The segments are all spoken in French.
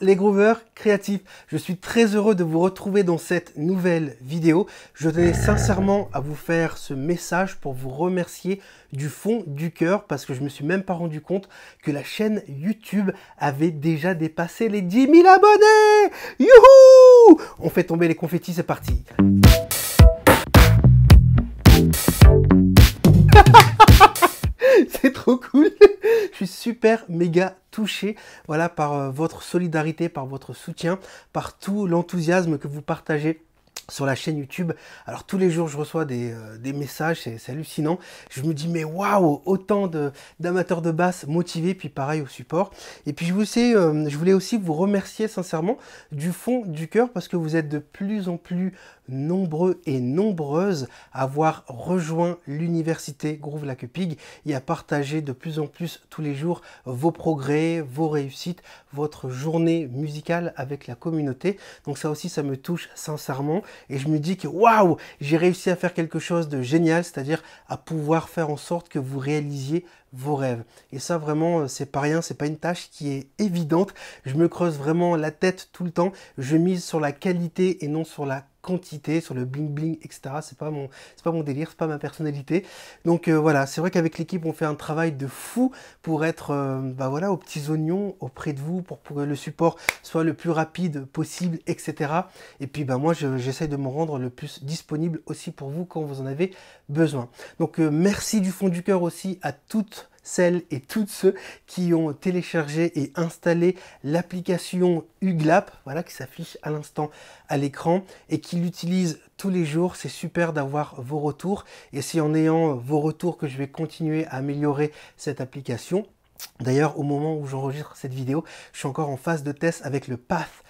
les grooveurs créatifs, je suis très heureux de vous retrouver dans cette nouvelle vidéo. Je tenais sincèrement à vous faire ce message pour vous remercier du fond du cœur parce que je me suis même pas rendu compte que la chaîne YouTube avait déjà dépassé les 10 000 abonnés Youhou On fait tomber les confettis, c'est parti c'est trop cool. Je suis super méga touché voilà, par euh, votre solidarité, par votre soutien, par tout l'enthousiasme que vous partagez sur la chaîne YouTube. Alors tous les jours, je reçois des, euh, messages, c'est hallucinant. Je me dis, mais waouh, autant d'amateurs de, basse motivés, puis pareil au support. Et puis je, vous sais, euh, je voulais aussi vous remercier sincèrement du fond du cœur parce que vous êtes de plus en plus nombreux et nombreuses à avoir rejoint l'université Groove Lac Pig et à partager de plus en plus tous les jours vos progrès, vos réussites, votre journée musicale avec la communauté. Donc ça aussi, ça me touche sincèrement et je me dis que waouh, j'ai réussi à faire quelque chose de génial, c'est-à-dire à pouvoir faire en sorte que vous réalisiez vos rêves. Et ça vraiment, euh, c'est pas rien, c'est pas une tâche qui est évidente. Je me creuse vraiment la tête tout le temps. Je mise sur la qualité et non sur la quantité, sur le bling bling, etc. C'est pas mon, c'est pas mon délire, c'est pas ma personnalité. Donc euh, voilà, c'est vrai qu'avec l'équipe, on fait un travail de fou pour être, euh, bah voilà, aux petits oignons auprès de vous, pour, que le support soit le plus rapide possible, etc. Et puis bah moi, j'essaie de me rendre le plus disponible aussi pour vous quand vous en avez besoin. Donc merci du fond du cœur aussi à toutes celles et tous ceux qui ont téléchargé et installé l'application UGLAP, voilà, qui s'affiche à l'instant à l'écran et qui l'utilisent tous les jours. C'est super d'avoir vos retours et c'est en ayant vos retours que je vais continuer à améliorer cette application. D'ailleurs, au moment où j'enregistre cette vidéo, je suis encore en phase de test avec le Path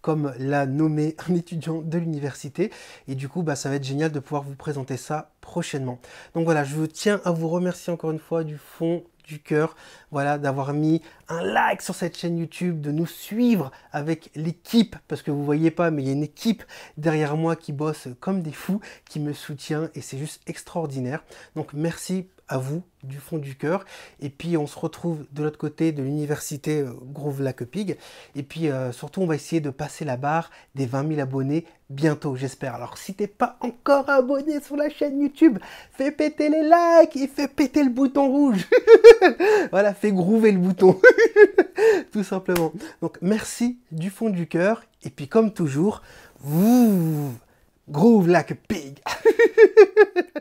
Comme l'a nommé un étudiant de l'université. Et du coup, bah, ça va être génial de pouvoir vous présenter ça prochainement. Donc voilà, je tiens à vous remercier encore une fois du fond du cœur, voilà, d'avoir mis un like sur cette chaîne YouTube, de nous suivre avec l'équipe, parce que vous voyez pas, mais il y a une équipe derrière moi qui bosse comme des fous, qui me soutient, et c'est juste extraordinaire. Donc merci à vous du fond du cœur. Et puis on se retrouve de l'autre côté de l'université euh, Groove Pig. Et puis euh, surtout on va essayer de passer la barre des 20 000 abonnés bientôt, j'espère. Alors si t'es pas encore abonné sur la chaîne YouTube, fais péter les likes et fais péter le bouton rouge. voilà, fais groover le bouton. Tout simplement. Donc merci du fond du cœur. Et puis comme toujours, vous groove like pig.